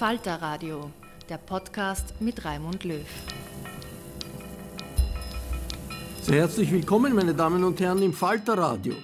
Falter Radio, der Podcast mit Raimund Löw. Sehr herzlich willkommen, meine Damen und Herren, im Falter Radio.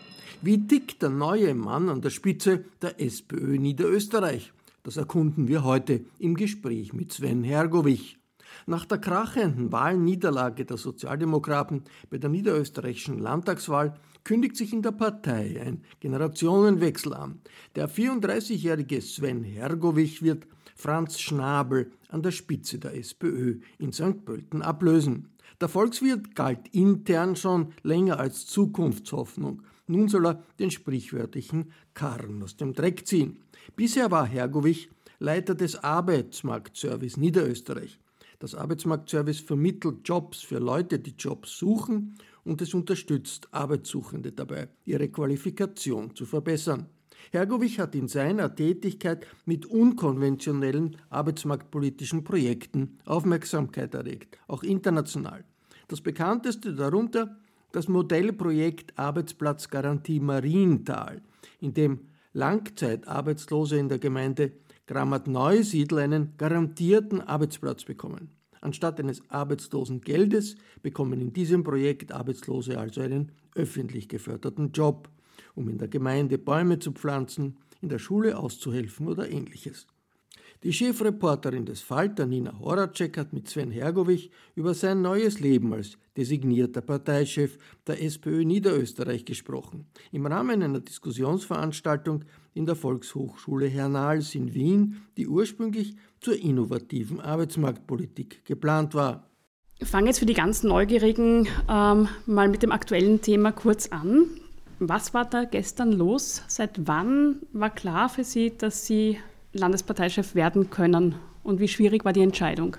Wie tickt der neue Mann an der Spitze der SPÖ Niederösterreich? Das erkunden wir heute im Gespräch mit Sven Hergovich. Nach der krachenden Wahlniederlage der Sozialdemokraten bei der niederösterreichischen Landtagswahl kündigt sich in der Partei ein Generationenwechsel an. Der 34-jährige Sven Hergovich wird Franz Schnabel an der Spitze der SPÖ in St. Pölten ablösen. Der Volkswirt galt intern schon länger als Zukunftshoffnung. Nun soll er den sprichwörtlichen Karren aus dem Dreck ziehen. Bisher war Hergovich Leiter des Arbeitsmarktservice Niederösterreich. Das Arbeitsmarktservice vermittelt Jobs für Leute, die Jobs suchen und es unterstützt Arbeitssuchende dabei, ihre Qualifikation zu verbessern. Hergovich hat in seiner Tätigkeit mit unkonventionellen arbeitsmarktpolitischen Projekten Aufmerksamkeit erregt, auch international. Das bekannteste darunter das Modellprojekt Arbeitsplatzgarantie Marienthal, in dem Langzeitarbeitslose in der Gemeinde Grammat-Neusiedl einen garantierten Arbeitsplatz bekommen. Anstatt eines Arbeitslosengeldes bekommen in diesem Projekt Arbeitslose also einen öffentlich geförderten Job um in der Gemeinde Bäume zu pflanzen, in der Schule auszuhelfen oder ähnliches. Die Chefreporterin des Falter, Nina Horacek, hat mit Sven Hergovich über sein neues Leben als designierter Parteichef der SPÖ Niederösterreich gesprochen, im Rahmen einer Diskussionsveranstaltung in der Volkshochschule Hernals in Wien, die ursprünglich zur innovativen Arbeitsmarktpolitik geplant war. Ich fange jetzt für die ganz Neugierigen ähm, mal mit dem aktuellen Thema kurz an. Was war da gestern los? Seit wann war klar für Sie, dass Sie Landesparteichef werden können? Und wie schwierig war die Entscheidung?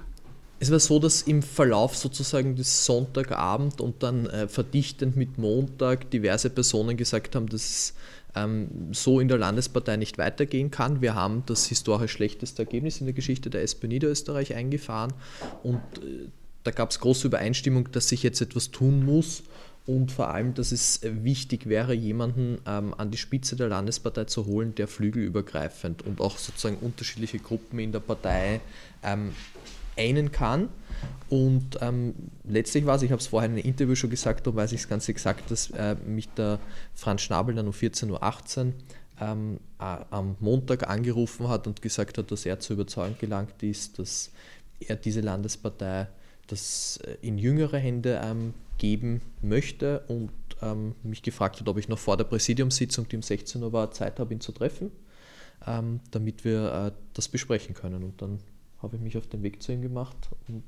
Es war so, dass im Verlauf sozusagen des Sonntagabend und dann äh, verdichtend mit Montag diverse Personen gesagt haben, dass es ähm, so in der Landespartei nicht weitergehen kann. Wir haben das historisch schlechteste Ergebnis in der Geschichte der SP Niederösterreich eingefahren und äh, da gab es große Übereinstimmung, dass sich jetzt etwas tun muss und vor allem, dass es wichtig wäre, jemanden ähm, an die Spitze der Landespartei zu holen, der flügelübergreifend und auch sozusagen unterschiedliche Gruppen in der Partei ähm, einen kann. Und ähm, letztlich war es, ich habe es vorher in einem Interview schon gesagt, da weiß ich es ganz exakt, dass äh, mich der Franz Schnabel dann um 14.18 Uhr ähm, am Montag angerufen hat und gesagt hat, dass er zu überzeugen gelangt ist, dass er diese Landespartei das äh, in jüngere Hände ähm, geben möchte und ähm, mich gefragt hat, ob ich noch vor der Präsidiumssitzung, die um 16 Uhr war, Zeit habe, ihn zu treffen, ähm, damit wir äh, das besprechen können. Und dann habe ich mich auf den Weg zu ihm gemacht und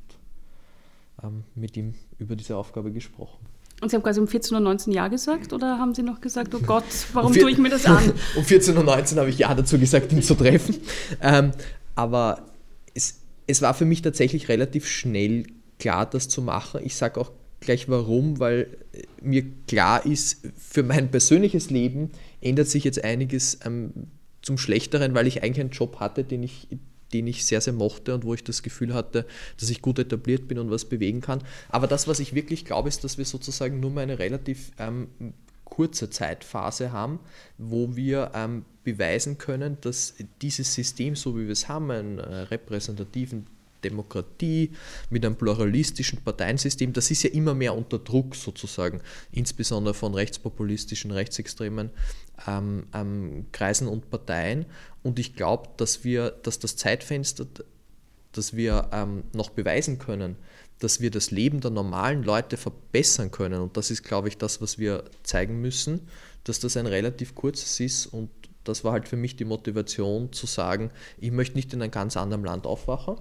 ähm, mit ihm über diese Aufgabe gesprochen. Und Sie haben quasi um 14.19 Uhr Ja gesagt oder haben Sie noch gesagt, oh Gott, warum tue ich mir das an? um 14.19 Uhr habe ich Ja dazu gesagt, ihn zu treffen. Ähm, aber es, es war für mich tatsächlich relativ schnell klar, das zu machen. Ich sage auch gleich warum, weil mir klar ist, für mein persönliches Leben ändert sich jetzt einiges ähm, zum Schlechteren, weil ich eigentlich einen Job hatte, den ich, den ich sehr, sehr mochte und wo ich das Gefühl hatte, dass ich gut etabliert bin und was bewegen kann. Aber das, was ich wirklich glaube, ist, dass wir sozusagen nur mal eine relativ ähm, kurze Zeitphase haben, wo wir ähm, beweisen können, dass dieses System, so wie wir es haben, einen äh, repräsentativen Demokratie, mit einem pluralistischen Parteiensystem, das ist ja immer mehr unter Druck sozusagen, insbesondere von rechtspopulistischen, rechtsextremen ähm, ähm, Kreisen und Parteien. Und ich glaube, dass wir, dass das Zeitfenster, das wir ähm, noch beweisen können, dass wir das Leben der normalen Leute verbessern können. Und das ist, glaube ich, das, was wir zeigen müssen, dass das ein relativ kurzes ist und das war halt für mich die Motivation zu sagen, ich möchte nicht in einem ganz anderen Land aufwachen,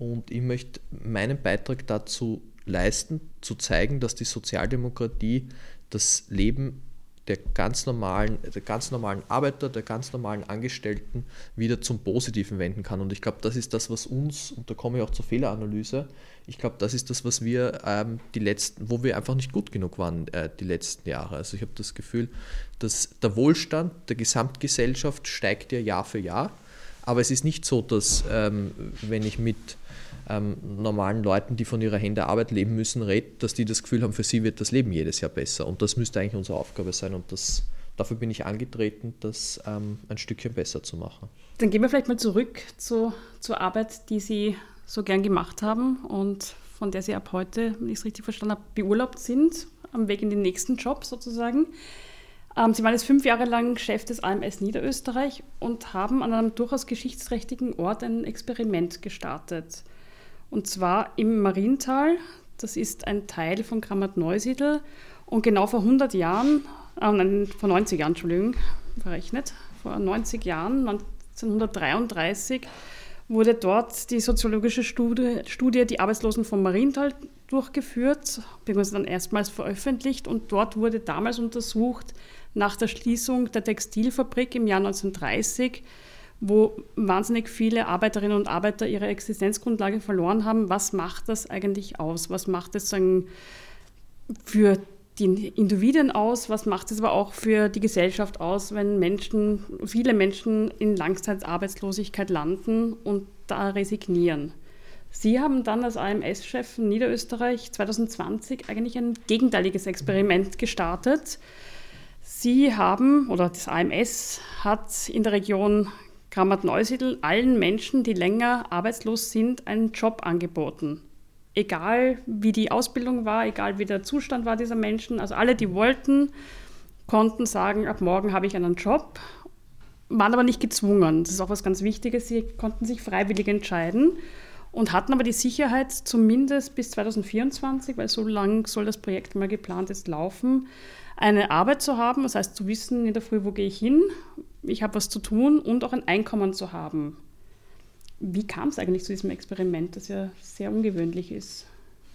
und ich möchte meinen Beitrag dazu leisten, zu zeigen, dass die Sozialdemokratie das Leben der ganz normalen, der ganz normalen Arbeiter, der ganz normalen Angestellten wieder zum Positiven wenden kann. Und ich glaube, das ist das, was uns, und da komme ich auch zur Fehleranalyse, ich glaube, das ist das, was wir ähm, die letzten, wo wir einfach nicht gut genug waren äh, die letzten Jahre. Also ich habe das Gefühl, dass der Wohlstand der Gesamtgesellschaft steigt ja Jahr für Jahr. Aber es ist nicht so, dass ähm, wenn ich mit ähm, normalen Leuten, die von ihrer Hände Arbeit leben müssen, redet, dass die das Gefühl haben, für sie wird das Leben jedes Jahr besser. Und das müsste eigentlich unsere Aufgabe sein. Und das, dafür bin ich angetreten, das ähm, ein Stückchen besser zu machen. Dann gehen wir vielleicht mal zurück zu, zur Arbeit, die Sie so gern gemacht haben und von der Sie ab heute, wenn ich es richtig verstanden habe, beurlaubt sind, am Weg in den nächsten Job sozusagen. Ähm, Sie waren jetzt fünf Jahre lang Chef des AMS Niederösterreich und haben an einem durchaus geschichtsträchtigen Ort ein Experiment gestartet. Und zwar im Mariental. Das ist ein Teil von Grammat-Neusiedl. Und genau vor 100 Jahren, äh, nein, vor 90 Jahren, Entschuldigung, verrechnet, vor 90 Jahren, 1933, wurde dort die soziologische Studie, Studie Die Arbeitslosen vom Mariental durchgeführt, beziehungsweise dann erstmals veröffentlicht. Und dort wurde damals untersucht, nach der Schließung der Textilfabrik im Jahr 1930, wo wahnsinnig viele Arbeiterinnen und Arbeiter ihre Existenzgrundlage verloren haben. Was macht das eigentlich aus? Was macht es für die Individuen aus? Was macht es aber auch für die Gesellschaft aus, wenn Menschen, viele Menschen in Langzeitarbeitslosigkeit landen und da resignieren? Sie haben dann als AMS-Chef in Niederösterreich 2020 eigentlich ein gegenteiliges Experiment gestartet. Sie haben, oder das AMS hat in der Region Grammat-Neusiedl allen Menschen, die länger arbeitslos sind, einen Job angeboten. Egal wie die Ausbildung war, egal wie der Zustand war dieser Menschen, also alle, die wollten, konnten sagen, ab morgen habe ich einen Job, waren aber nicht gezwungen. Das ist auch was ganz Wichtiges. Sie konnten sich freiwillig entscheiden und hatten aber die Sicherheit, zumindest bis 2024, weil so lang soll das Projekt mal geplant ist, laufen, eine Arbeit zu haben, das heißt zu wissen in der Früh, wo gehe ich hin, ich habe was zu tun und auch ein Einkommen zu haben. Wie kam es eigentlich zu diesem Experiment, das ja sehr ungewöhnlich ist?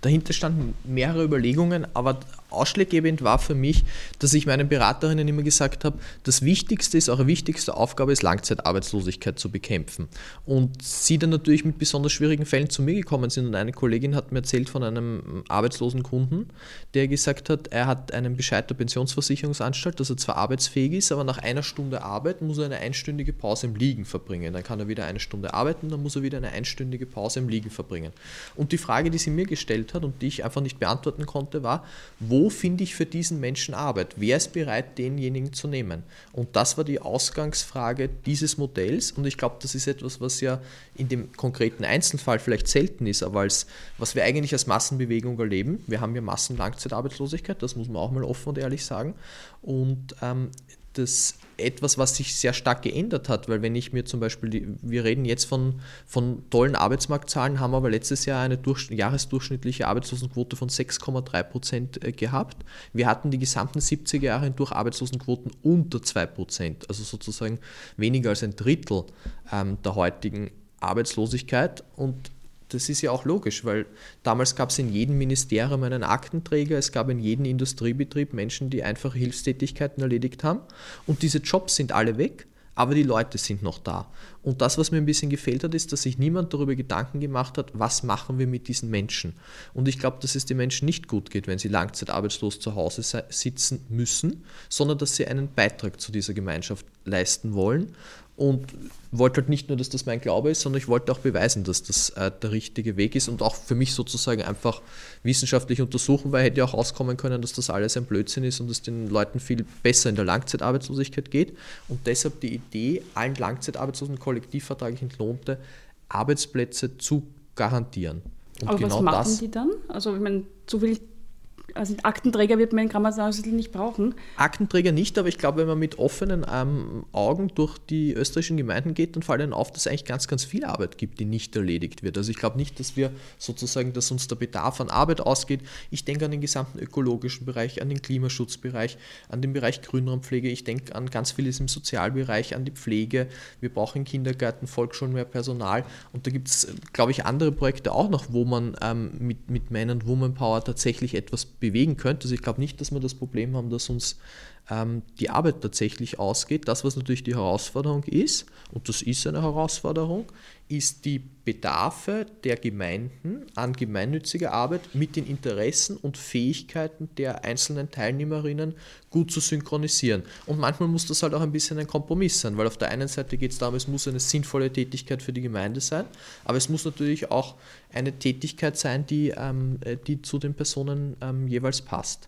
Dahinter standen mehrere Überlegungen, aber ausschlaggebend war für mich, dass ich meinen Beraterinnen immer gesagt habe, das Wichtigste ist, eure wichtigste Aufgabe ist, Langzeitarbeitslosigkeit zu bekämpfen. Und sie dann natürlich mit besonders schwierigen Fällen zu mir gekommen sind. Und eine Kollegin hat mir erzählt von einem arbeitslosen Kunden, der gesagt hat, er hat einen Bescheid der Pensionsversicherungsanstalt, dass er zwar arbeitsfähig ist, aber nach einer Stunde Arbeit muss er eine einstündige Pause im Liegen verbringen. Dann kann er wieder eine Stunde arbeiten, dann muss er wieder eine einstündige Pause im Liegen verbringen. Und die Frage, die sie mir gestellt hat und die ich einfach nicht beantworten konnte, war, wo finde ich für diesen Menschen Arbeit? Wer ist bereit, denjenigen zu nehmen? Und das war die Ausgangsfrage dieses Modells. Und ich glaube, das ist etwas, was ja in dem konkreten Einzelfall vielleicht selten ist, aber als, was wir eigentlich als Massenbewegung erleben. Wir haben ja Massenlangzeitarbeitslosigkeit, das muss man auch mal offen und ehrlich sagen. Und ähm, das etwas, was sich sehr stark geändert hat, weil wenn ich mir zum Beispiel, die, wir reden jetzt von, von tollen Arbeitsmarktzahlen, haben aber letztes Jahr eine durch, jahresdurchschnittliche Arbeitslosenquote von 6,3 Prozent äh, gehabt. Wir hatten die gesamten 70er Jahre durch Arbeitslosenquoten unter 2 Prozent, also sozusagen weniger als ein Drittel ähm, der heutigen Arbeitslosigkeit und das ist ja auch logisch, weil damals gab es in jedem Ministerium einen Aktenträger, es gab in jedem Industriebetrieb Menschen, die einfache Hilfstätigkeiten erledigt haben und diese Jobs sind alle weg aber die Leute sind noch da. Und das, was mir ein bisschen gefehlt hat, ist, dass sich niemand darüber Gedanken gemacht hat, was machen wir mit diesen Menschen. Und ich glaube, dass es den Menschen nicht gut geht, wenn sie langzeitarbeitslos zu Hause sitzen müssen, sondern dass sie einen Beitrag zu dieser Gemeinschaft leisten wollen und wollte halt nicht nur, dass das mein Glaube ist, sondern ich wollte auch beweisen, dass das äh, der richtige Weg ist und auch für mich sozusagen einfach wissenschaftlich untersuchen, weil hätte ja auch auskommen können, dass das alles ein Blödsinn ist und es den Leuten viel besser in der Langzeitarbeitslosigkeit geht. Und deshalb die Idee, allen Langzeitarbeitslosen kollektivvertraglich entlohnte Arbeitsplätze zu garantieren. Und Aber genau was machen das, die dann? Also ich meine, so will also Aktenträger wird man in Grammarsaussel nicht brauchen. Aktenträger nicht, aber ich glaube, wenn man mit offenen ähm, Augen durch die österreichischen Gemeinden geht, dann fällt einem auf, dass es eigentlich ganz, ganz viel Arbeit gibt, die nicht erledigt wird. Also ich glaube nicht, dass wir sozusagen, dass uns der Bedarf an Arbeit ausgeht. Ich denke an den gesamten ökologischen Bereich, an den Klimaschutzbereich, an den Bereich Grünraumpflege. Ich denke an ganz vieles im Sozialbereich, an die Pflege. Wir brauchen Kindergärten, Volksschulen, mehr Personal. Und da gibt es, glaube ich, andere Projekte auch noch, wo man ähm, mit, mit Man and Woman Power tatsächlich etwas bewegen könnte. Also ich glaube nicht, dass wir das Problem haben, dass uns ähm, die Arbeit tatsächlich ausgeht. Das, was natürlich die Herausforderung ist, und das ist eine Herausforderung, ist die Bedarfe der Gemeinden an gemeinnütziger Arbeit mit den Interessen und Fähigkeiten der einzelnen Teilnehmerinnen gut zu synchronisieren. Und manchmal muss das halt auch ein bisschen ein Kompromiss sein, weil auf der einen Seite geht es darum, es muss eine sinnvolle Tätigkeit für die Gemeinde sein, aber es muss natürlich auch eine Tätigkeit sein, die, ähm, die zu den Personen ähm, jeweils passt.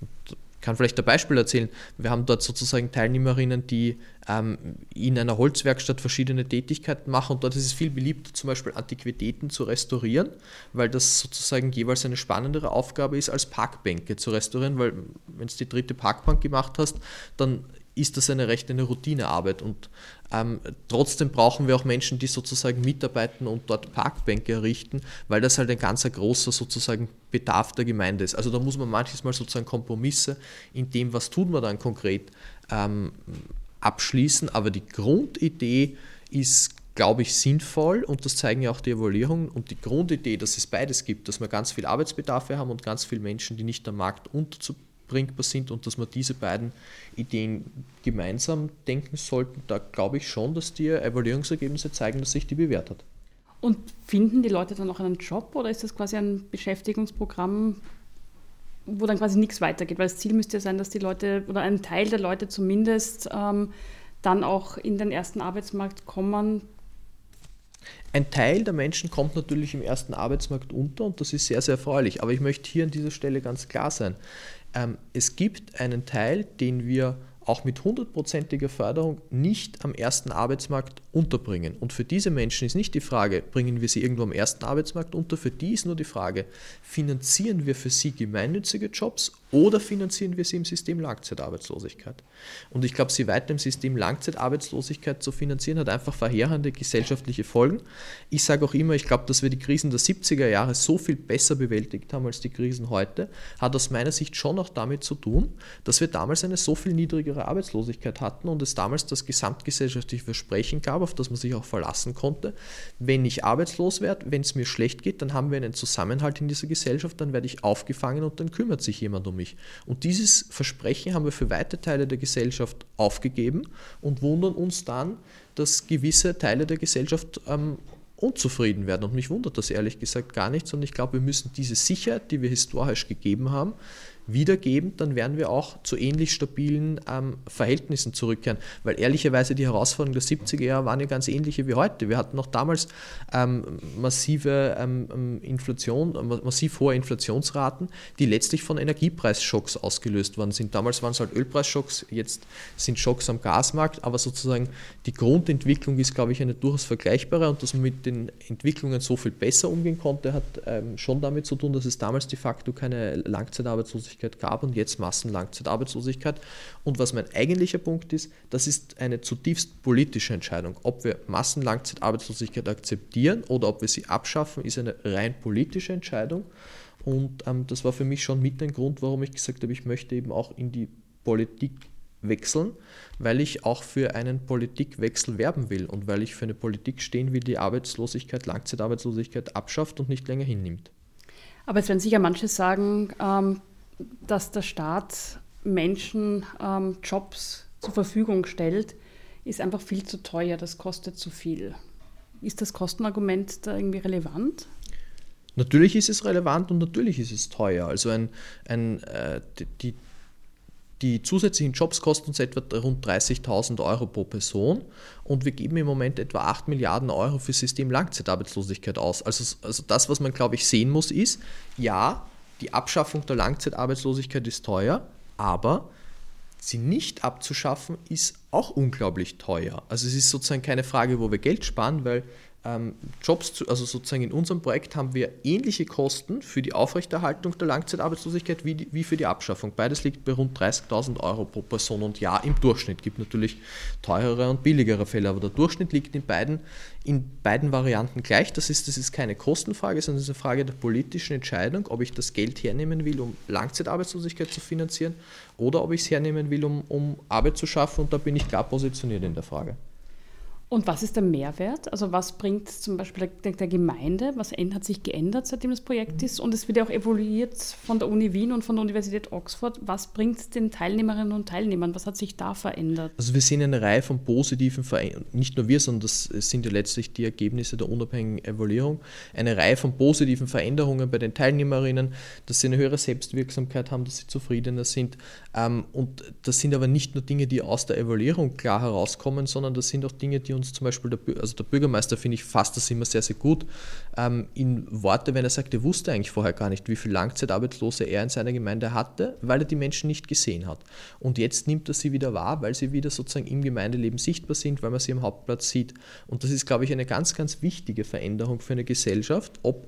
Und kann vielleicht ein Beispiel erzählen. Wir haben dort sozusagen Teilnehmerinnen, die ähm, in einer Holzwerkstatt verschiedene Tätigkeiten machen und dort ist es viel beliebter, zum Beispiel Antiquitäten zu restaurieren, weil das sozusagen jeweils eine spannendere Aufgabe ist, als Parkbänke zu restaurieren, weil wenn du die dritte Parkbank gemacht hast, dann ist das eine recht eine Routinearbeit. Und ähm, trotzdem brauchen wir auch Menschen, die sozusagen mitarbeiten und dort Parkbänke errichten, weil das halt ein ganz großer sozusagen Bedarf der Gemeinde ist. Also da muss man manches Mal sozusagen Kompromisse in dem, was tun wir dann konkret, ähm, abschließen, aber die Grundidee ist glaube ich, sinnvoll und das zeigen ja auch die Evaluierungen. Und die Grundidee, dass es beides gibt, dass wir ganz viel Arbeitsbedarfe haben und ganz viele Menschen, die nicht am Markt unterzubringen bringbar sind und dass wir diese beiden Ideen gemeinsam denken sollten, da glaube ich schon, dass die Evaluierungsergebnisse zeigen, dass sich die bewährt hat. Und finden die Leute dann auch einen Job oder ist das quasi ein Beschäftigungsprogramm, wo dann quasi nichts weitergeht? Weil das Ziel müsste ja sein, dass die Leute oder ein Teil der Leute zumindest ähm, dann auch in den ersten Arbeitsmarkt kommen. Ein Teil der Menschen kommt natürlich im ersten Arbeitsmarkt unter und das ist sehr, sehr erfreulich. Aber ich möchte hier an dieser Stelle ganz klar sein. Ähm, es gibt einen Teil, den wir auch mit hundertprozentiger Förderung nicht am ersten Arbeitsmarkt unterbringen. Und für diese Menschen ist nicht die Frage, bringen wir sie irgendwo am ersten Arbeitsmarkt unter, für die ist nur die Frage, finanzieren wir für sie gemeinnützige Jobs oder finanzieren wir sie im System Langzeitarbeitslosigkeit? Und ich glaube, sie weiter im System Langzeitarbeitslosigkeit zu finanzieren, hat einfach verheerende gesellschaftliche Folgen. Ich sage auch immer, ich glaube, dass wir die Krisen der 70er Jahre so viel besser bewältigt haben als die Krisen heute, hat aus meiner Sicht schon auch damit zu tun, dass wir damals eine so viel niedrigere Arbeitslosigkeit hatten und es damals das gesamtgesellschaftliche Versprechen gab, auf das man sich auch verlassen konnte. Wenn ich arbeitslos werde, wenn es mir schlecht geht, dann haben wir einen Zusammenhalt in dieser Gesellschaft, dann werde ich aufgefangen und dann kümmert sich jemand um mich. Und dieses Versprechen haben wir für weite Teile der Gesellschaft aufgegeben und wundern uns dann, dass gewisse Teile der Gesellschaft ähm, unzufrieden werden. Und mich wundert das ehrlich gesagt gar nicht, sondern ich glaube, wir müssen diese Sicherheit, die wir historisch gegeben haben, wiedergeben, dann werden wir auch zu ähnlich stabilen ähm, Verhältnissen zurückkehren. Weil ehrlicherweise die Herausforderungen der 70er Jahre waren ja ganz ähnliche wie heute. Wir hatten noch damals ähm, massive ähm, ähm Inflation, massiv hohe Inflationsraten, die letztlich von Energiepreisschocks ausgelöst worden sind. Damals waren es halt Ölpreisschocks, jetzt sind Schocks am Gasmarkt, aber sozusagen die Grundentwicklung ist, glaube ich, eine durchaus vergleichbare und dass man mit den Entwicklungen so viel besser umgehen konnte, hat ähm, schon damit zu tun, dass es damals de facto keine Langzeitarbeitslosigkeit Arbeitslosigkeit gab und jetzt Massenlangzeitarbeitslosigkeit. Und was mein eigentlicher Punkt ist, das ist eine zutiefst politische Entscheidung. Ob wir Massenlangzeitarbeitslosigkeit akzeptieren oder ob wir sie abschaffen, ist eine rein politische Entscheidung. Und ähm, das war für mich schon mit ein Grund, warum ich gesagt habe, ich möchte eben auch in die Politik wechseln, weil ich auch für einen Politikwechsel werben will und weil ich für eine Politik stehen will, die Arbeitslosigkeit, Langzeitarbeitslosigkeit abschafft und nicht länger hinnimmt. Aber es werden sicher manche sagen, ähm, dass der Staat Menschen ähm, Jobs zur Verfügung stellt, ist einfach viel zu teuer, das kostet zu viel. Ist das Kostenargument da irgendwie relevant? Natürlich ist es relevant und natürlich ist es teuer. Also ein, ein, äh, die, die zusätzlichen Jobs kosten uns etwa rund 30.000 Euro pro Person und wir geben im Moment etwa 8 Milliarden Euro für System Langzeitarbeitslosigkeit aus. Also, also das, was man, glaube ich, sehen muss, ist, ja, die Abschaffung der Langzeitarbeitslosigkeit ist teuer, aber sie nicht abzuschaffen ist auch unglaublich teuer. Also es ist sozusagen keine Frage, wo wir Geld sparen, weil Jobs, zu, also sozusagen in unserem Projekt haben wir ähnliche Kosten für die Aufrechterhaltung der Langzeitarbeitslosigkeit wie, wie für die Abschaffung. Beides liegt bei rund 30.000 Euro pro Person und Jahr im Durchschnitt. Es gibt natürlich teurere und billigere Fälle, aber der Durchschnitt liegt in beiden, in beiden Varianten gleich. Das ist, das ist keine Kostenfrage, sondern es ist eine Frage der politischen Entscheidung, ob ich das Geld hernehmen will, um Langzeitarbeitslosigkeit zu finanzieren oder ob ich es hernehmen will, um, um Arbeit zu schaffen. Und da bin ich klar positioniert in der Frage. Und was ist der Mehrwert? Also was bringt zum Beispiel der, der, Gemeinde, was hat sich geändert, seitdem das Projekt ist? Und es wird ja auch evaluiert von der Uni Wien und von der Universität Oxford. Was bringt es den Teilnehmerinnen und Teilnehmern? Was hat sich da verändert? Also wir sehen eine Reihe von positiven Veränderungen, nicht nur wir, sondern das sind ja letztlich die Ergebnisse der unabhängigen Evaluierung, eine Reihe von positiven Veränderungen bei den Teilnehmerinnen, dass sie eine höhere Selbstwirksamkeit haben, dass sie zufriedener sind. Ähm, und das sind aber nicht nur Dinge, die aus der Evaluierung klar herauskommen, sondern das sind auch Dinge, die uns zum Beispiel der, also der Bürgermeister, finde ich, fasst das immer sehr, sehr gut ähm, in Worte, wenn er sagt, er wusste eigentlich vorher gar nicht, wie viele Langzeitarbeitslose er in seiner Gemeinde hatte, weil er die Menschen nicht gesehen hat. Und jetzt nimmt er sie wieder wahr, weil sie wieder sozusagen im Gemeindeleben sichtbar sind, weil man sie am Hauptplatz sieht. Und das ist, glaube ich, eine ganz, ganz wichtige Veränderung für eine Gesellschaft, ob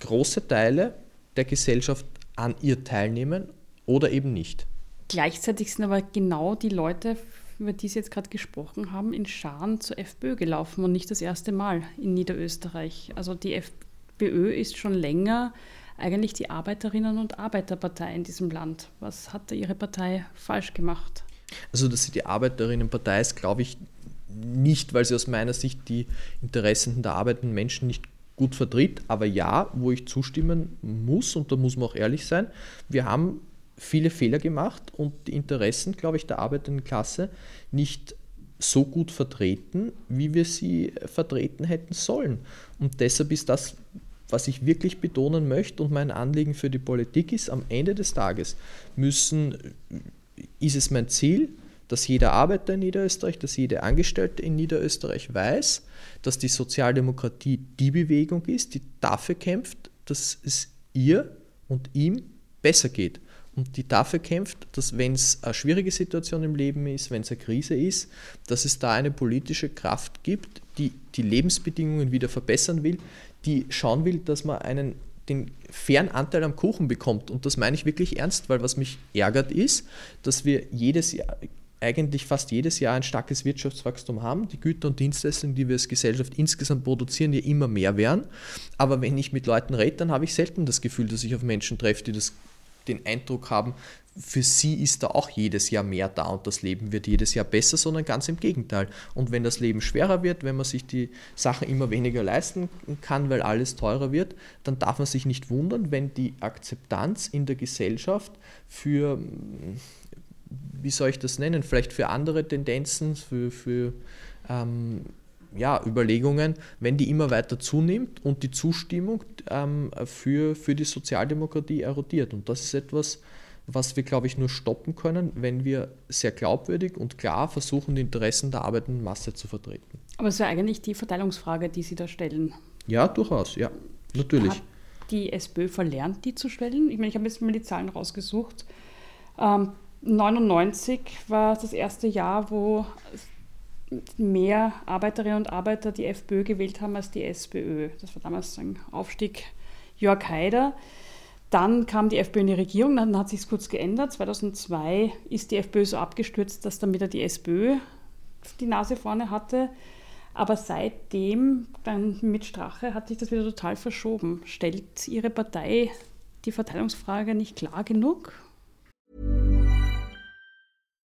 große Teile der Gesellschaft an ihr teilnehmen oder eben nicht. Gleichzeitig sind aber genau die Leute, über die Sie jetzt gerade gesprochen haben, in Scharen zur FPÖ gelaufen und nicht das erste Mal in Niederösterreich. Also die FPÖ ist schon länger eigentlich die Arbeiterinnen- und Arbeiterpartei in diesem Land. Was hat da Ihre Partei falsch gemacht? Also, dass sie die Arbeiterinnenpartei ist, glaube ich nicht, weil sie aus meiner Sicht die Interessen der arbeitenden Menschen nicht gut vertritt. Aber ja, wo ich zustimmen muss, und da muss man auch ehrlich sein, wir haben viele Fehler gemacht und die Interessen, glaube ich, der arbeitenden Klasse nicht so gut vertreten, wie wir sie vertreten hätten sollen. Und deshalb ist das, was ich wirklich betonen möchte und mein Anliegen für die Politik ist, am Ende des Tages müssen, ist es mein Ziel, dass jeder Arbeiter in Niederösterreich, dass jede Angestellte in Niederösterreich weiß, dass die Sozialdemokratie die Bewegung ist, die dafür kämpft, dass es ihr und ihm besser geht und die dafür kämpft, dass wenn es eine schwierige Situation im Leben ist, wenn es eine Krise ist, dass es da eine politische Kraft gibt, die die Lebensbedingungen wieder verbessern will, die schauen will, dass man einen den fairen Anteil am Kuchen bekommt. Und das meine ich wirklich ernst, weil was mich ärgert ist, dass wir jedes Jahr, eigentlich fast jedes Jahr ein starkes Wirtschaftswachstum haben. Die Güter und Dienstleistungen, die wir als Gesellschaft insgesamt produzieren, ja immer mehr werden. Aber wenn ich mit Leuten rede, dann habe ich selten das Gefühl, dass ich auf Menschen treffe, die das den Eindruck haben, für sie ist da auch jedes Jahr mehr da und das Leben wird jedes Jahr besser, sondern ganz im Gegenteil. Und wenn das Leben schwerer wird, wenn man sich die Sachen immer weniger leisten kann, weil alles teurer wird, dann darf man sich nicht wundern, wenn die Akzeptanz in der Gesellschaft für, wie soll ich das nennen, vielleicht für andere Tendenzen, für, für ähm, ja, Überlegungen, wenn die immer weiter zunimmt und die Zustimmung ähm, für, für die Sozialdemokratie erodiert. Und das ist etwas, was wir, glaube ich, nur stoppen können, wenn wir sehr glaubwürdig und klar versuchen, die Interessen der arbeitenden Masse zu vertreten. Aber es ist ja eigentlich die Verteilungsfrage, die Sie da stellen. Ja, durchaus, ja, natürlich. Hat die SPÖ verlernt, die zu stellen? Ich meine, ich habe jetzt mal die Zahlen rausgesucht. Ähm, 99 war das erste Jahr, wo mehr Arbeiterinnen und Arbeiter die FPÖ gewählt haben als die SPÖ. Das war damals ein Aufstieg Jörg Haider. Dann kam die FPÖ in die Regierung, dann hat sich es kurz geändert. 2002 ist die FPÖ so abgestürzt, dass dann wieder die SPÖ die Nase vorne hatte. Aber seitdem, dann mit Strache, hat sich das wieder total verschoben. Stellt Ihre Partei die Verteilungsfrage nicht klar genug?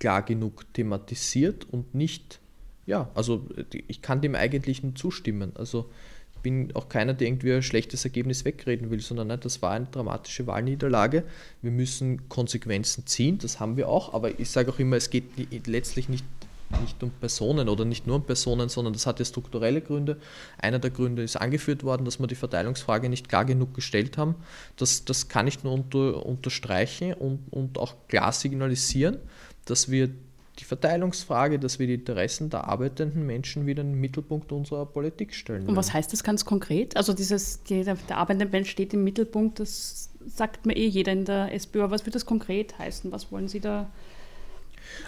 klar genug thematisiert und nicht, ja, also ich kann dem eigentlich nur zustimmen. Also ich bin auch keiner, der irgendwie ein schlechtes Ergebnis wegreden will, sondern nein, das war eine dramatische Wahlniederlage. Wir müssen Konsequenzen ziehen, das haben wir auch, aber ich sage auch immer, es geht letztlich nicht nicht um Personen oder nicht nur um Personen, sondern das hat ja strukturelle Gründe. Einer der Gründe ist angeführt worden, dass wir die Verteilungsfrage nicht klar genug gestellt haben. Das, das kann ich nur unter, unterstreichen und, und auch klar signalisieren dass wir die Verteilungsfrage, dass wir die Interessen der arbeitenden Menschen wieder in den Mittelpunkt unserer Politik stellen. Und was heißt das ganz konkret? Also dieses, die, der arbeitende Mensch steht im Mittelpunkt, das sagt mir eh jeder in der SPÖ. Aber was wird das konkret heißen? Was wollen Sie da?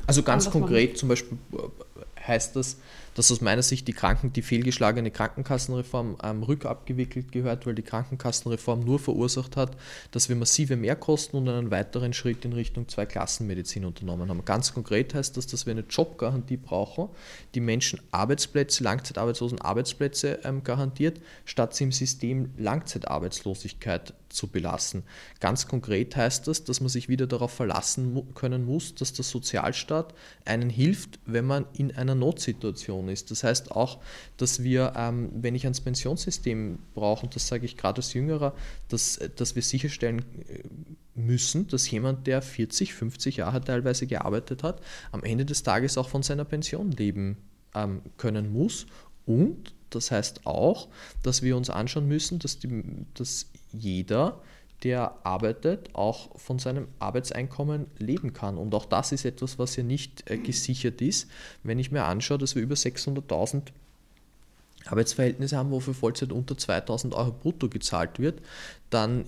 Also ganz konkret machen? zum Beispiel heißt das, dass aus meiner Sicht die Kranken, die fehlgeschlagene Krankenkassenreform ähm, rückabgewickelt gehört, weil die Krankenkassenreform nur verursacht hat, dass wir massive Mehrkosten und einen weiteren Schritt in Richtung Zweiklassenmedizin unternommen haben. Ganz konkret heißt das, dass wir eine Jobgarantie brauchen, die Menschen Arbeitsplätze, Langzeitarbeitslosen Arbeitsplätze ähm, garantiert, statt sie im System Langzeitarbeitslosigkeit zu belassen. Ganz konkret heißt das, dass man sich wieder darauf verlassen können muss, dass der Sozialstaat einen hilft, wenn man in einer Notsituation ist. Das heißt auch, dass wir, ähm, wenn ich ans Pensionssystem brauche, und das sage ich gerade als Jüngerer, dass, dass wir sicherstellen äh, müssen, dass jemand, der 40, 50 Jahre teilweise gearbeitet hat, am Ende des Tages auch von seiner Pension leben ähm, können muss und das heißt auch, dass wir uns anschauen müssen, dass, die, dass jeder, der arbeitet, auch von seinem Arbeitseinkommen leben kann. Und auch das ist etwas, was ja nicht äh, gesichert ist. Wenn ich mir anschaue, dass wir über 600.000 Arbeitsverhältnisse haben, wo für Vollzeit unter 2000 Euro brutto gezahlt wird, dann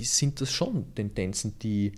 sind das schon Tendenzen, die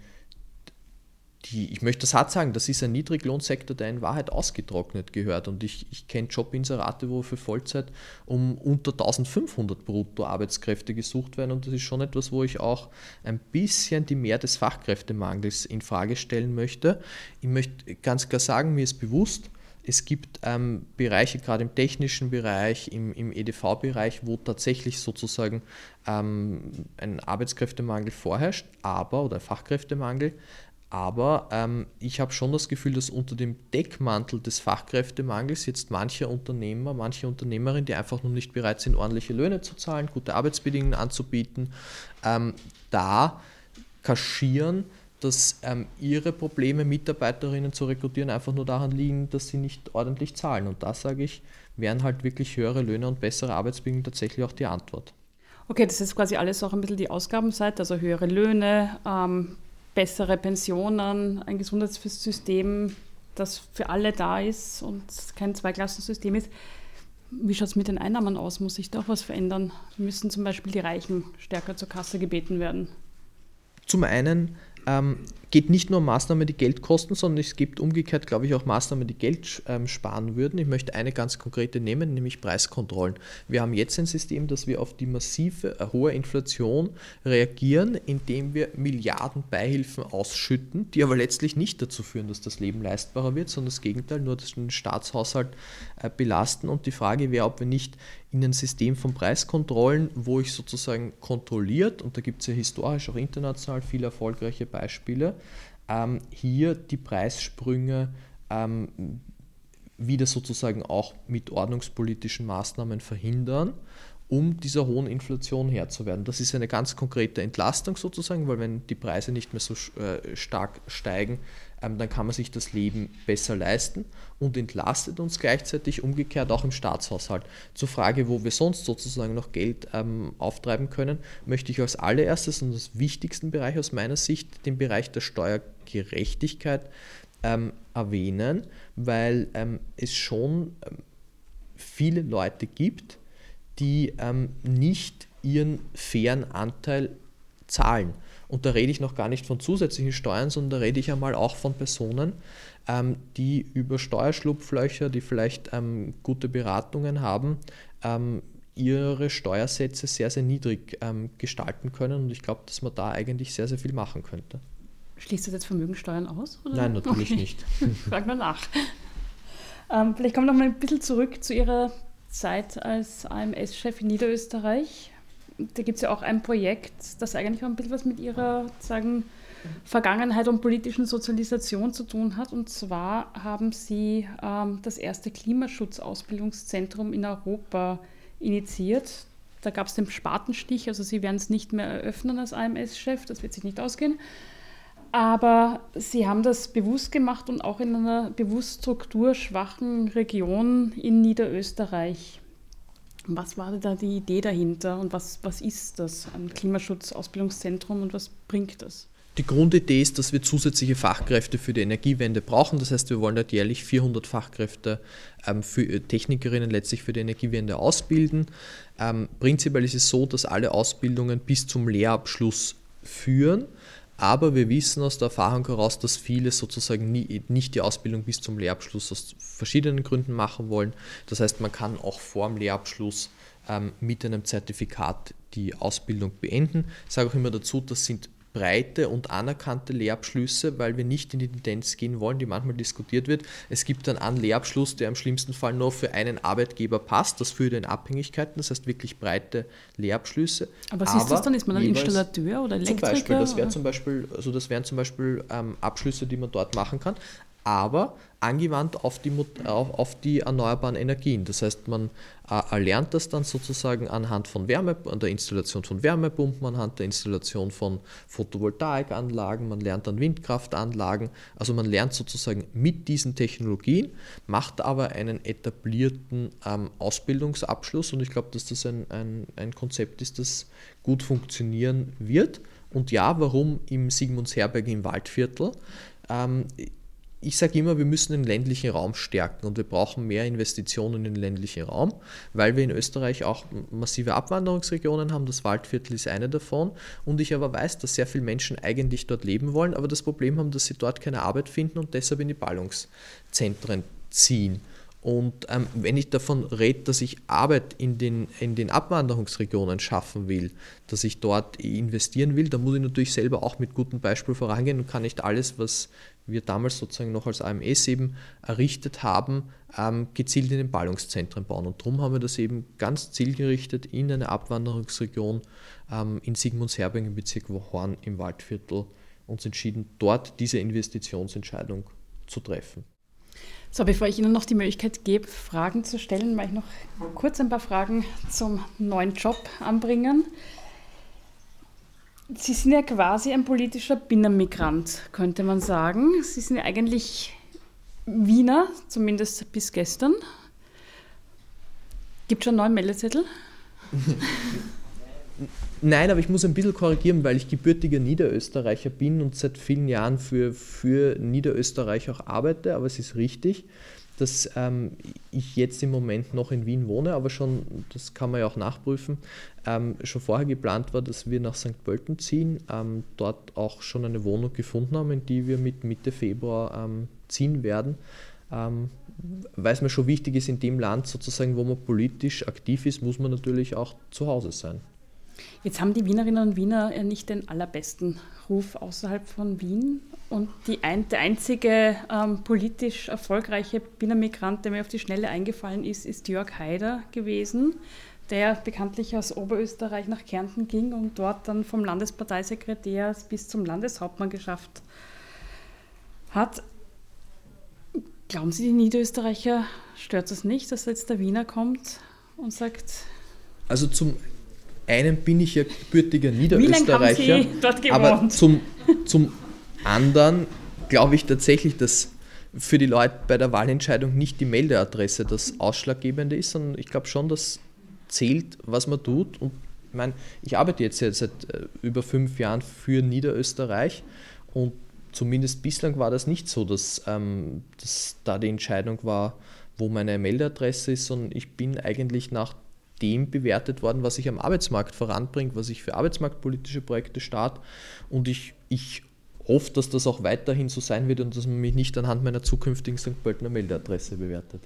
die, ich möchte das hart sagen, das ist ein Niedriglohnsektor, der in Wahrheit ausgetrocknet gehört. Und ich, ich kenne Jobinserate, wo für Vollzeit um unter 1500 brutto Arbeitskräfte gesucht werden. Und das ist schon etwas, wo ich auch ein bisschen die Mehr des Fachkräftemangels in Frage stellen möchte. Ich möchte ganz klar sagen, mir ist bewusst, es gibt ähm, Bereiche, gerade im technischen Bereich, im, im EDV-Bereich, wo tatsächlich sozusagen ähm, ein Arbeitskräftemangel vorherrscht, aber oder Fachkräftemangel, aber ähm, ich habe schon das Gefühl, dass unter dem Deckmantel des Fachkräftemangels jetzt manche Unternehmer, manche Unternehmerinnen, die einfach noch nicht bereit sind, ordentliche Löhne zu zahlen, gute Arbeitsbedingungen anzubieten, ähm, da kaschieren, dass ähm, ihre Probleme, Mitarbeiterinnen zu rekrutieren, einfach nur daran liegen, dass sie nicht ordentlich zahlen. Und da sage ich, wären halt wirklich höhere Löhne und bessere Arbeitsbedingungen tatsächlich auch die Antwort. Okay, das ist quasi alles auch ein bisschen die Ausgabenseite, also höhere Löhne, ähm, bessere Pensionen, ein Gesundheitssystem, das für alle da ist und kein Zweiklassensystem ist. Wie schaut es mit den Einnahmen aus? Muss sich da auch was verändern? Müssen zum Beispiel die Reichen stärker zur Kasse gebeten werden? Zum einen ähm, geht nicht nur um Maßnahmen, die Geld kosten, sondern es gibt umgekehrt, glaube ich, auch Maßnahmen, die Geld ähm, sparen würden. Ich möchte eine ganz konkrete nehmen, nämlich Preiskontrollen. Wir haben jetzt ein System, dass wir auf die massive, äh, hohe Inflation reagieren, indem wir Milliarden Beihilfen ausschütten, die aber letztlich nicht dazu führen, dass das Leben leistbarer wird, sondern das Gegenteil, nur den Staatshaushalt äh, belasten. Und die Frage wäre, ob wir nicht in ein System von Preiskontrollen, wo ich sozusagen kontrolliert, und da gibt es ja historisch auch international viele erfolgreiche Beispiele, ähm, hier die Preissprünge ähm, wieder sozusagen auch mit ordnungspolitischen Maßnahmen verhindern, um dieser hohen Inflation Herr zu werden. Das ist eine ganz konkrete Entlastung sozusagen, weil wenn die Preise nicht mehr so äh, stark steigen, ähm, dann kann man sich das Leben besser leisten und entlastet uns gleichzeitig umgekehrt auch im Staatshaushalt. Zur Frage, wo wir sonst sozusagen noch Geld ähm, auftreiben können, möchte ich als allererstes und als wichtigsten Bereich aus meiner Sicht den Bereich der Steuergerechtigkeit ähm, erwähnen, weil ähm, es schon ähm, viele Leute gibt, die ähm, nicht ihren fairen Anteil zahlen. Und da rede ich noch gar nicht von zusätzlichen Steuern, sondern da rede ich einmal auch von Personen, ähm, die über Steuerschlupflöcher, die vielleicht ähm, gute Beratungen haben, ähm, ihre Steuersätze sehr, sehr niedrig ähm, gestalten können. Und ich glaube, dass man da eigentlich sehr, sehr viel machen könnte. Schließt das jetzt Vermögensteuern aus? Oder? Nein, natürlich okay. nicht. Frag mal nach. Ähm, vielleicht kommen wir noch mal ein bisschen zurück zu Ihrer Zeit als AMS-Chef in Niederösterreich. Da gibt es ja auch ein Projekt, das eigentlich auch ein bisschen was mit Ihrer sagen, Vergangenheit und politischen Sozialisation zu tun hat. Und zwar haben Sie ähm, das erste Klimaschutzausbildungszentrum in Europa initiiert. Da gab es den Spatenstich, also Sie werden es nicht mehr eröffnen als AMS-Chef, das wird sich nicht ausgehen. Aber Sie haben das bewusst gemacht und auch in einer bewusst strukturschwachen Region in Niederösterreich. Was war da die Idee dahinter und was, was ist das, ein Klimaschutzausbildungszentrum und was bringt das? Die Grundidee ist, dass wir zusätzliche Fachkräfte für die Energiewende brauchen. Das heißt, wir wollen dort jährlich 400 Fachkräfte ähm, für äh, Technikerinnen letztlich für die Energiewende ausbilden. Ähm, prinzipiell ist es so, dass alle Ausbildungen bis zum Lehrabschluss führen. Aber wir wissen aus der Erfahrung heraus, dass viele sozusagen nie, nicht die Ausbildung bis zum Lehrabschluss aus verschiedenen Gründen machen wollen. Das heißt, man kann auch vor dem Lehrabschluss ähm, mit einem Zertifikat die Ausbildung beenden. Ich sage auch immer dazu, das sind breite und anerkannte Lehrabschlüsse, weil wir nicht in die Tendenz gehen wollen, die manchmal diskutiert wird. Es gibt dann einen Lehrabschluss, der im schlimmsten Fall nur für einen Arbeitgeber passt. Das führt in Abhängigkeiten, das heißt wirklich breite Lehrabschlüsse. Aber was ist das dann? Ist man dann Installateur oder Elektriker? Zum Beispiel, das, wäre zum Beispiel, also das wären zum Beispiel ähm, Abschlüsse, die man dort machen kann aber angewandt auf die, auf, auf die erneuerbaren Energien. Das heißt, man äh, erlernt das dann sozusagen anhand von Wärme, an der Installation von Wärmepumpen, anhand der Installation von Photovoltaikanlagen, man lernt dann Windkraftanlagen. Also man lernt sozusagen mit diesen Technologien, macht aber einen etablierten ähm, Ausbildungsabschluss und ich glaube, dass das ein, ein, ein Konzept ist, das gut funktionieren wird. Und ja, warum im Sigmundsherberg im Waldviertel? Ähm, ich sage immer, wir müssen den ländlichen Raum stärken und wir brauchen mehr Investitionen in den ländlichen Raum, weil wir in Österreich auch massive Abwanderungsregionen haben. Das Waldviertel ist eine davon. Und ich aber weiß, dass sehr viele Menschen eigentlich dort leben wollen, aber das Problem haben, dass sie dort keine Arbeit finden und deshalb in die Ballungszentren ziehen. Und ähm, wenn ich davon rede, dass ich Arbeit in den, in den Abwanderungsregionen schaffen will, dass ich dort investieren will, dann muss ich natürlich selber auch mit gutem Beispiel vorangehen und kann nicht alles, was wir damals sozusagen noch als AMS eben errichtet haben, ähm, gezielt in den Ballungszentren bauen. Und darum haben wir das eben ganz zielgerichtet in eine Abwanderungsregion ähm, in Sigmundsherbing im Bezirk Horn im Waldviertel uns entschieden, dort diese Investitionsentscheidung zu treffen. So, bevor ich Ihnen noch die Möglichkeit gebe, Fragen zu stellen, möchte ich noch kurz ein paar Fragen zum neuen Job anbringen. Sie sind ja quasi ein politischer Binnenmigrant, könnte man sagen. Sie sind ja eigentlich Wiener, zumindest bis gestern. Gibt schon einen neuen Meldezettel? Nein, aber ich muss ein bisschen korrigieren, weil ich gebürtiger Niederösterreicher bin und seit vielen Jahren für, für Niederösterreich auch arbeite. Aber es ist richtig, dass ähm, ich jetzt im Moment noch in Wien wohne, aber schon, das kann man ja auch nachprüfen, ähm, schon vorher geplant war, dass wir nach St. Pölten ziehen, ähm, dort auch schon eine Wohnung gefunden haben, in die wir mit Mitte Februar ähm, ziehen werden. Ähm, weil es mir schon wichtig ist, in dem Land sozusagen, wo man politisch aktiv ist, muss man natürlich auch zu Hause sein. Jetzt haben die Wienerinnen und Wiener nicht den allerbesten Ruf außerhalb von Wien. Und ein, der einzige ähm, politisch erfolgreiche Binnenmigrant, der mir auf die Schnelle eingefallen ist, ist Jörg Haider gewesen, der bekanntlich aus Oberösterreich nach Kärnten ging und dort dann vom Landesparteisekretär bis zum Landeshauptmann geschafft hat. Glauben Sie, die Niederösterreicher stört es nicht, dass jetzt der Wiener kommt und sagt. Also zum einen bin ich ja gebürtiger Niederösterreicher, aber zum, zum anderen glaube ich tatsächlich, dass für die Leute bei der Wahlentscheidung nicht die Meldeadresse das Ausschlaggebende ist, sondern ich glaube schon, dass zählt, was man tut. Und ich meine, ich arbeite jetzt seit äh, über fünf Jahren für Niederösterreich und zumindest bislang war das nicht so, dass, ähm, dass da die Entscheidung war, wo meine Meldeadresse ist, sondern ich bin eigentlich nach dem bewertet worden, was ich am Arbeitsmarkt voranbringe, was ich für arbeitsmarktpolitische Projekte starte. Und ich, ich hoffe, dass das auch weiterhin so sein wird und dass man mich nicht anhand meiner zukünftigen St. Pöltener Meldeadresse bewertet.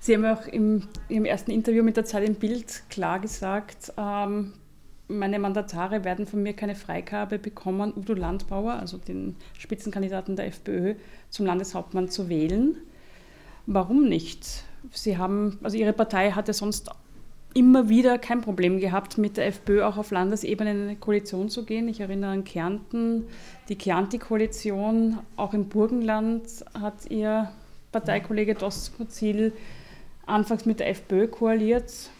Sie haben auch im, im ersten Interview mit der Zeit im Bild klar gesagt, ähm, meine Mandatare werden von mir keine Freigabe bekommen, Udo Landbauer, also den Spitzenkandidaten der FPÖ, zum Landeshauptmann zu wählen. Warum nicht? Sie haben, also Ihre Partei hatte sonst immer wieder kein Problem gehabt, mit der FPÖ auch auf Landesebene in eine Koalition zu gehen. Ich erinnere an Kärnten, die Chianti-Koalition, auch im Burgenland hat Ihr Parteikollege Doskozil anfangs mit der FPÖ koaliert.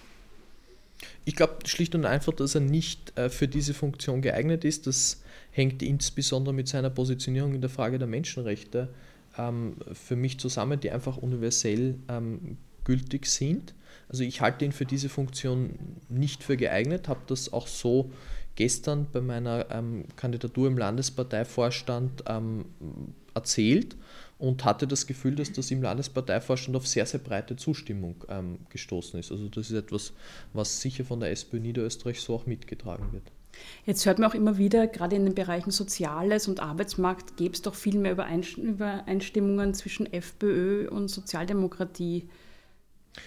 Ich glaube schlicht und einfach, dass er nicht äh, für diese Funktion geeignet ist. Das hängt insbesondere mit seiner Positionierung in der Frage der Menschenrechte ähm, für mich zusammen, die einfach universell ähm, gültig sind. Also ich halte ihn für diese Funktion nicht für geeignet, habe das auch so gestern bei meiner ähm, Kandidatur im Landesparteivorstand ähm, erzählt und hatte das Gefühl, dass das im Landesparteivorstand auf sehr, sehr breite Zustimmung ähm, gestoßen ist. Also das ist etwas, was sicher von der SPÖ Niederösterreich so auch mitgetragen wird. Jetzt hört man auch immer wieder, gerade in den Bereichen Soziales und Arbeitsmarkt gäbe es doch viel mehr Übereinstimmungen zwischen FPÖ und Sozialdemokratie.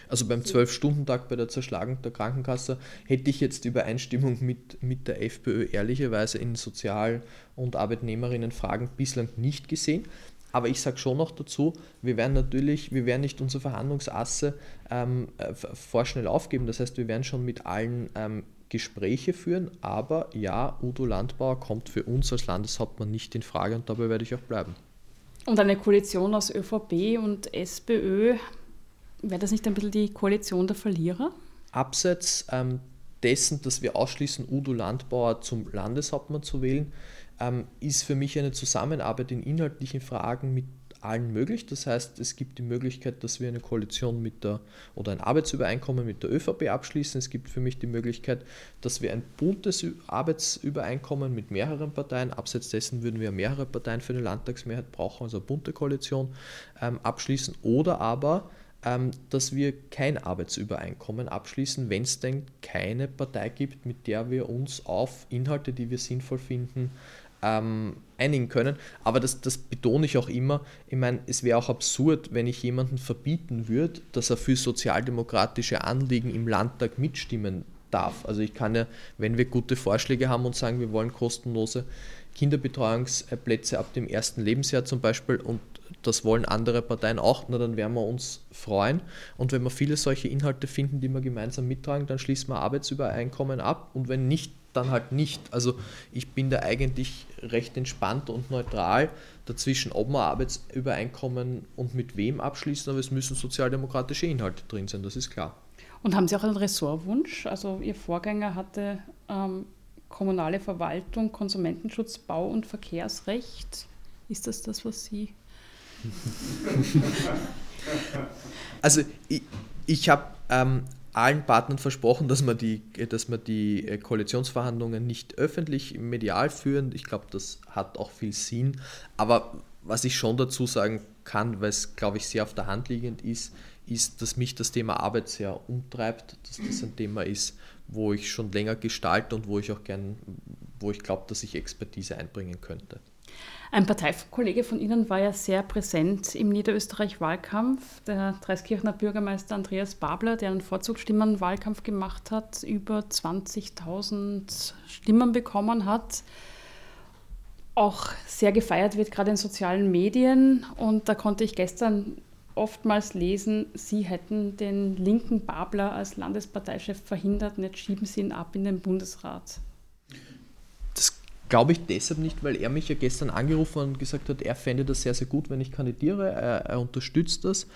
Also beim Zwölf-Stunden-Tag bei der Zerschlagung der Krankenkasse hätte ich jetzt Übereinstimmung mit, mit der FPÖ ehrlicherweise in Sozial- und Arbeitnehmerinnenfragen bislang nicht gesehen. Aber ich sage schon noch dazu, wir werden natürlich, wir werden nicht unsere Verhandlungsasse ähm, äh, vorschnell aufgeben. Das heißt, wir werden schon mit allen ähm, Gespräche führen. Aber ja, Udo Landbauer kommt für uns als Landeshauptmann nicht in Frage und dabei werde ich auch bleiben. Und eine Koalition aus ÖVP und SPÖ, wäre das nicht ein bisschen die Koalition der Verlierer? Abseits ähm, dessen, dass wir ausschließen, Udo Landbauer zum Landeshauptmann zu wählen, ähm, ist für mich eine Zusammenarbeit in inhaltlichen Fragen mit allen möglich. Das heißt, es gibt die Möglichkeit, dass wir eine Koalition mit der oder ein Arbeitsübereinkommen mit der ÖVP abschließen. Es gibt für mich die Möglichkeit, dass wir ein buntes Arbeitsübereinkommen mit mehreren Parteien, abseits dessen würden wir mehrere Parteien für eine Landtagsmehrheit brauchen, also eine bunte Koalition, ähm, abschließen. Oder aber dass wir kein Arbeitsübereinkommen abschließen, wenn es denn keine Partei gibt, mit der wir uns auf Inhalte, die wir sinnvoll finden, ähm, einigen können. Aber das, das betone ich auch immer. Ich meine, es wäre auch absurd, wenn ich jemanden verbieten würde, dass er für sozialdemokratische Anliegen im Landtag mitstimmen darf. Also ich kann ja, wenn wir gute Vorschläge haben und sagen, wir wollen kostenlose Kinderbetreuungsplätze ab dem ersten Lebensjahr zum Beispiel und das wollen andere Parteien auch, na dann werden wir uns freuen. Und wenn wir viele solche Inhalte finden, die wir gemeinsam mittragen, dann schließen wir Arbeitsübereinkommen ab und wenn nicht, dann halt nicht. Also ich bin da eigentlich recht entspannt und neutral dazwischen, ob wir Arbeitsübereinkommen und mit wem abschließen, aber es müssen sozialdemokratische Inhalte drin sein, das ist klar. Und haben Sie auch einen Ressortwunsch? Also Ihr Vorgänger hatte ähm, kommunale Verwaltung, Konsumentenschutz, Bau- und Verkehrsrecht. Ist das das, was Sie also ich, ich habe ähm, allen Partnern versprochen, dass wir die, dass wir die äh, Koalitionsverhandlungen nicht öffentlich medial führen. Ich glaube, das hat auch viel Sinn. Aber was ich schon dazu sagen kann, weil es, glaube ich, sehr auf der Hand liegend ist, ist, dass mich das Thema Arbeit sehr umtreibt, dass das ein Thema ist, wo ich schon länger gestalte und wo ich auch gern, wo ich glaube, dass ich Expertise einbringen könnte. Ein Parteikollege von Ihnen war ja sehr präsent im Niederösterreich-Wahlkampf, der Dreiskirchner Bürgermeister Andreas Babler, der einen Vorzugsstimmen-Wahlkampf gemacht hat, über 20.000 Stimmen bekommen hat, auch sehr gefeiert wird, gerade in sozialen Medien. Und da konnte ich gestern oftmals lesen, Sie hätten den linken Babler als Landesparteichef verhindert jetzt schieben Sie ihn ab in den Bundesrat. Glaube ich deshalb nicht, weil er mich ja gestern angerufen und gesagt hat, er fände das sehr, sehr gut, wenn ich kandidiere. Er, er unterstützt das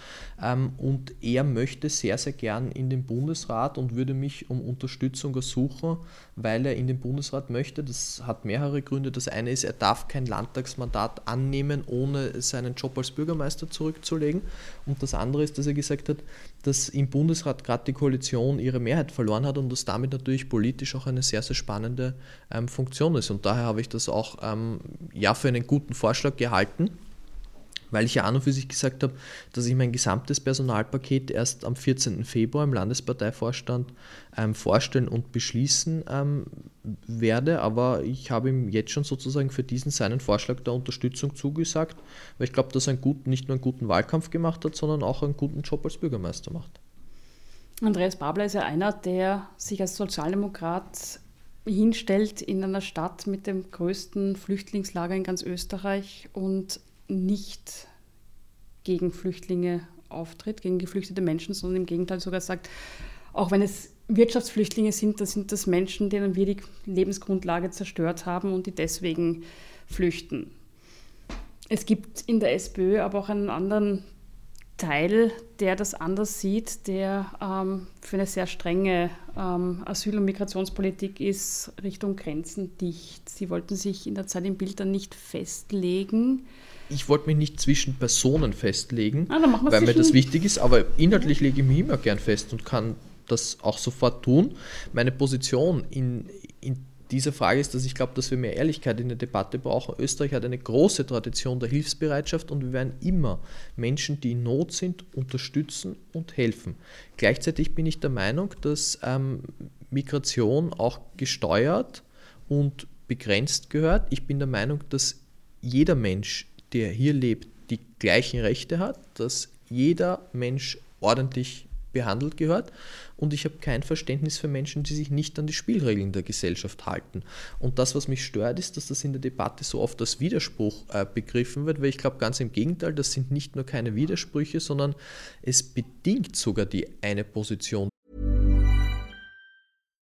ähm, und er möchte sehr, sehr gern in den Bundesrat und würde mich um Unterstützung ersuchen, weil er in den Bundesrat möchte. Das hat mehrere Gründe. Das eine ist, er darf kein Landtagsmandat annehmen, ohne seinen Job als Bürgermeister zurückzulegen. Und das andere ist, dass er gesagt hat, dass im Bundesrat gerade die Koalition ihre Mehrheit verloren hat und das damit natürlich politisch auch eine sehr, sehr spannende ähm, Funktion ist. Und daher habe ich das auch ähm, ja, für einen guten Vorschlag gehalten. Weil ich ja an und für sich gesagt habe, dass ich mein gesamtes Personalpaket erst am 14. Februar im Landesparteivorstand ähm, vorstellen und beschließen ähm, werde. Aber ich habe ihm jetzt schon sozusagen für diesen seinen Vorschlag der Unterstützung zugesagt, weil ich glaube, dass er einen nicht nur einen guten Wahlkampf gemacht hat, sondern auch einen guten Job als Bürgermeister macht. Andreas Babler ist ja einer, der sich als Sozialdemokrat hinstellt in einer Stadt mit dem größten Flüchtlingslager in ganz Österreich und nicht gegen Flüchtlinge auftritt, gegen geflüchtete Menschen, sondern im Gegenteil sogar sagt, auch wenn es Wirtschaftsflüchtlinge sind, dann sind das Menschen, denen wir die Lebensgrundlage zerstört haben und die deswegen flüchten. Es gibt in der SPÖ aber auch einen anderen Teil, der das anders sieht, der ähm, für eine sehr strenge ähm, Asyl- und Migrationspolitik ist, Richtung Grenzen dicht. Sie wollten sich in der Zeit im Bild dann nicht festlegen. Ich wollte mich nicht zwischen Personen festlegen, ah, weil mir das wichtig ist, aber inhaltlich lege ich mich immer gern fest und kann das auch sofort tun. Meine Position in, in dieser Frage ist, dass ich glaube, dass wir mehr Ehrlichkeit in der Debatte brauchen. Österreich hat eine große Tradition der Hilfsbereitschaft und wir werden immer Menschen, die in Not sind, unterstützen und helfen. Gleichzeitig bin ich der Meinung, dass ähm, Migration auch gesteuert und begrenzt gehört. Ich bin der Meinung, dass jeder Mensch, der hier lebt, die gleichen Rechte hat, dass jeder Mensch ordentlich behandelt gehört und ich habe kein Verständnis für Menschen, die sich nicht an die Spielregeln der Gesellschaft halten. Und das, was mich stört, ist, dass das in der Debatte so oft als Widerspruch äh, begriffen wird, weil ich glaube ganz im Gegenteil, das sind nicht nur keine Widersprüche, sondern es bedingt sogar die eine Position.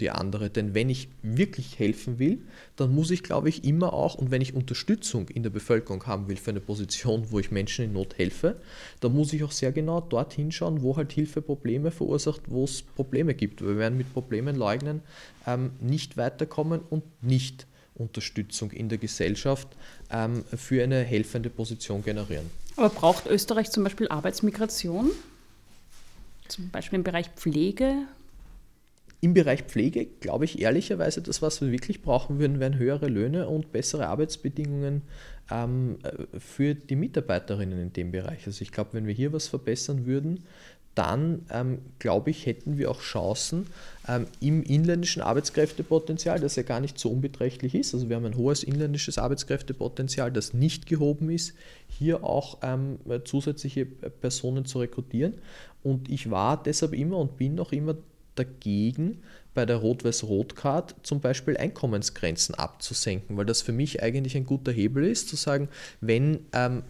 die andere. Denn wenn ich wirklich helfen will, dann muss ich, glaube ich, immer auch, und wenn ich Unterstützung in der Bevölkerung haben will für eine Position, wo ich Menschen in Not helfe, dann muss ich auch sehr genau dort hinschauen, wo halt Hilfe Probleme verursacht, wo es Probleme gibt. Wir werden mit Problemen leugnen, ähm, nicht weiterkommen und nicht Unterstützung in der Gesellschaft ähm, für eine helfende Position generieren. Aber braucht Österreich zum Beispiel Arbeitsmigration? Zum Beispiel im Bereich Pflege? Im Bereich Pflege glaube ich ehrlicherweise, das, was wir wirklich brauchen würden, wären höhere Löhne und bessere Arbeitsbedingungen ähm, äh, für die Mitarbeiterinnen in dem Bereich. Also ich glaube, wenn wir hier was verbessern würden, dann ähm, glaube ich, hätten wir auch Chancen ähm, im inländischen Arbeitskräftepotenzial, das ja gar nicht so unbeträchtlich ist. Also wir haben ein hohes inländisches Arbeitskräftepotenzial, das nicht gehoben ist, hier auch ähm, zusätzliche Personen zu rekrutieren. Und ich war deshalb immer und bin noch immer dagegen, bei der Rot-Weiß-Rot-Card zum Beispiel Einkommensgrenzen abzusenken, weil das für mich eigentlich ein guter Hebel ist, zu sagen, wenn ähm,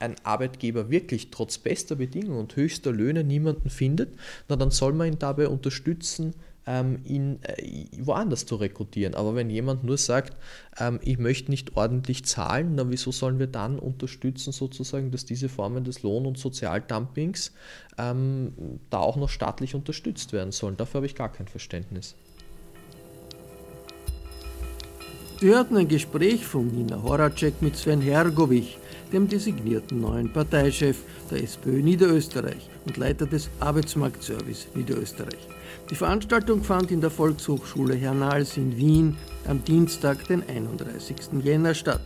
ein Arbeitgeber wirklich trotz bester Bedingungen und höchster Löhne niemanden findet, na, dann soll man ihn dabei unterstützen, ähm, ihn äh, woanders zu rekrutieren. Aber wenn jemand nur sagt, ähm, ich möchte nicht ordentlich zahlen, na wieso sollen wir dann unterstützen, sozusagen, dass diese Formen des Lohn- und Sozialdumpings ähm, da auch noch staatlich unterstützt werden sollen? Dafür habe ich gar kein Verständnis. Sie hörten ein Gespräch von Nina Horacek mit Sven Hergovich, dem designierten neuen Parteichef der SPÖ Niederösterreich und Leiter des Arbeitsmarktservice Niederösterreich. Die Veranstaltung fand in der Volkshochschule Hernals in Wien am Dienstag, den 31. Jänner statt.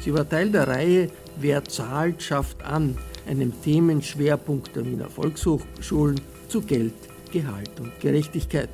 Sie war Teil der Reihe Wer zahlt, schafft an, einem Themenschwerpunkt der Wiener Volkshochschulen zu Geld Gehalt und Gerechtigkeit.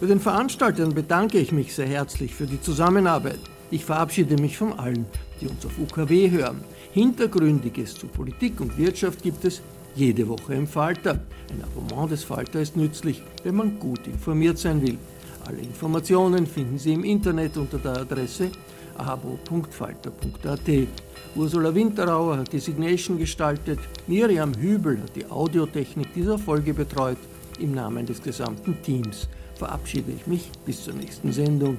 Bei den Veranstaltern bedanke ich mich sehr herzlich für die Zusammenarbeit. Ich verabschiede mich von allen, die uns auf UKW hören. Hintergründiges zu Politik und Wirtschaft gibt es jede Woche im Falter. Ein Abonnement des Falter ist nützlich, wenn man gut informiert sein will. Alle Informationen finden Sie im Internet unter der Adresse abo.falter.at. Ursula Winterauer hat die Signation gestaltet, Miriam Hübel hat die Audiotechnik dieser Folge betreut. Im Namen des gesamten Teams verabschiede ich mich bis zur nächsten Sendung.